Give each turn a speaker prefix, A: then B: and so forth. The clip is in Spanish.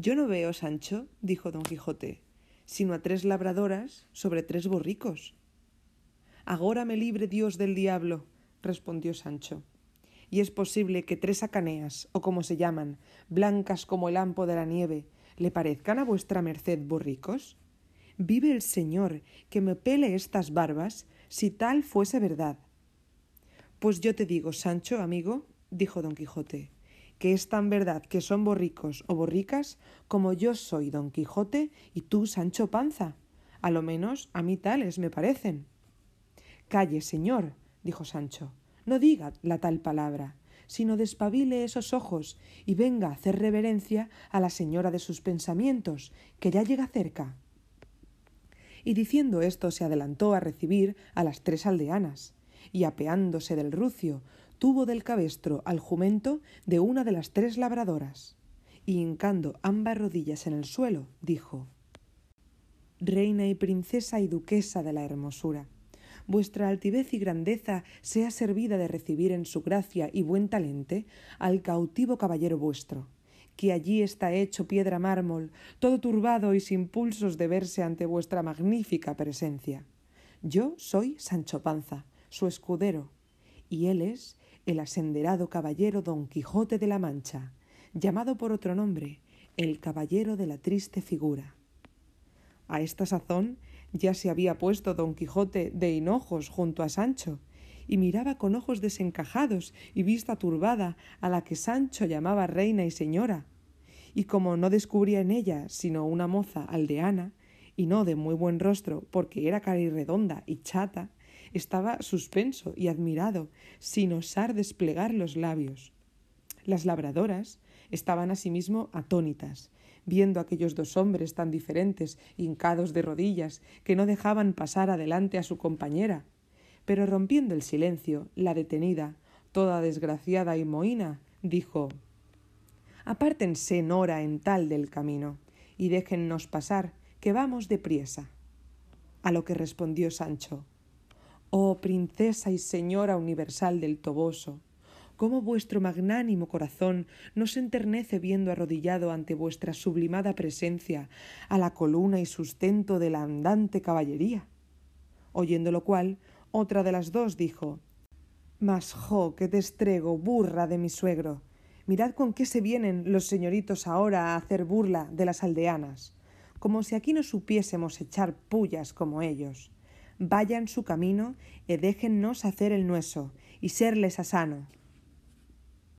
A: Yo no veo, Sancho, dijo don Quijote, sino a tres labradoras sobre tres borricos. Agora me libre Dios del diablo, respondió Sancho. Y es posible que tres acaneas, o como se llaman, blancas como el ampo de la nieve, le parezcan a vuestra merced borricos? Vive el Señor, que me pele estas barbas, si tal fuese verdad. Pues yo te digo, Sancho, amigo, dijo don Quijote, que es tan verdad que son borricos o borricas como yo soy don Quijote y tú Sancho Panza. A lo menos a mí tales me parecen. Calle, señor, dijo Sancho, no diga la tal palabra, sino despabile esos ojos y venga a hacer reverencia a la señora de sus pensamientos, que ya llega cerca. Y diciendo esto se adelantó a recibir a las tres aldeanas, y apeándose del rucio, tuvo del cabestro al jumento de una de las tres labradoras, y hincando ambas rodillas en el suelo, dijo Reina y princesa y duquesa de la hermosura, vuestra altivez y grandeza sea servida de recibir en su gracia y buen talente al cautivo caballero vuestro, que allí está hecho piedra mármol, todo turbado y sin pulsos de verse ante vuestra magnífica presencia. Yo soy Sancho Panza, su escudero, y él es el asenderado caballero Don Quijote de la Mancha, llamado por otro nombre, el caballero de la triste figura. A esta sazón ya se había puesto Don Quijote de hinojos junto a Sancho, y miraba con ojos desencajados y vista turbada a la que Sancho llamaba reina y señora, y como no descubría en ella sino una moza aldeana, y no de muy buen rostro, porque era redonda y chata, estaba suspenso y admirado, sin osar desplegar los labios. Las labradoras estaban asimismo atónitas, viendo aquellos dos hombres tan diferentes, hincados de rodillas, que no dejaban pasar adelante a su compañera. Pero rompiendo el silencio, la detenida, toda desgraciada y mohína, dijo Apártense Nora en tal del camino, y déjennos pasar, que vamos de priesa. A lo que respondió Sancho Oh princesa y señora universal del Toboso, cómo vuestro magnánimo corazón no se enternece viendo arrodillado ante vuestra sublimada presencia a la columna y sustento de la andante caballería. Oyendo lo cual, otra de las dos dijo Mas, jo, que te estrego, burra de mi suegro. Mirad con qué se vienen los señoritos ahora a hacer burla de las aldeanas, como si aquí no supiésemos echar pullas como ellos vayan su camino y déjennos hacer el nueso y serles a sano.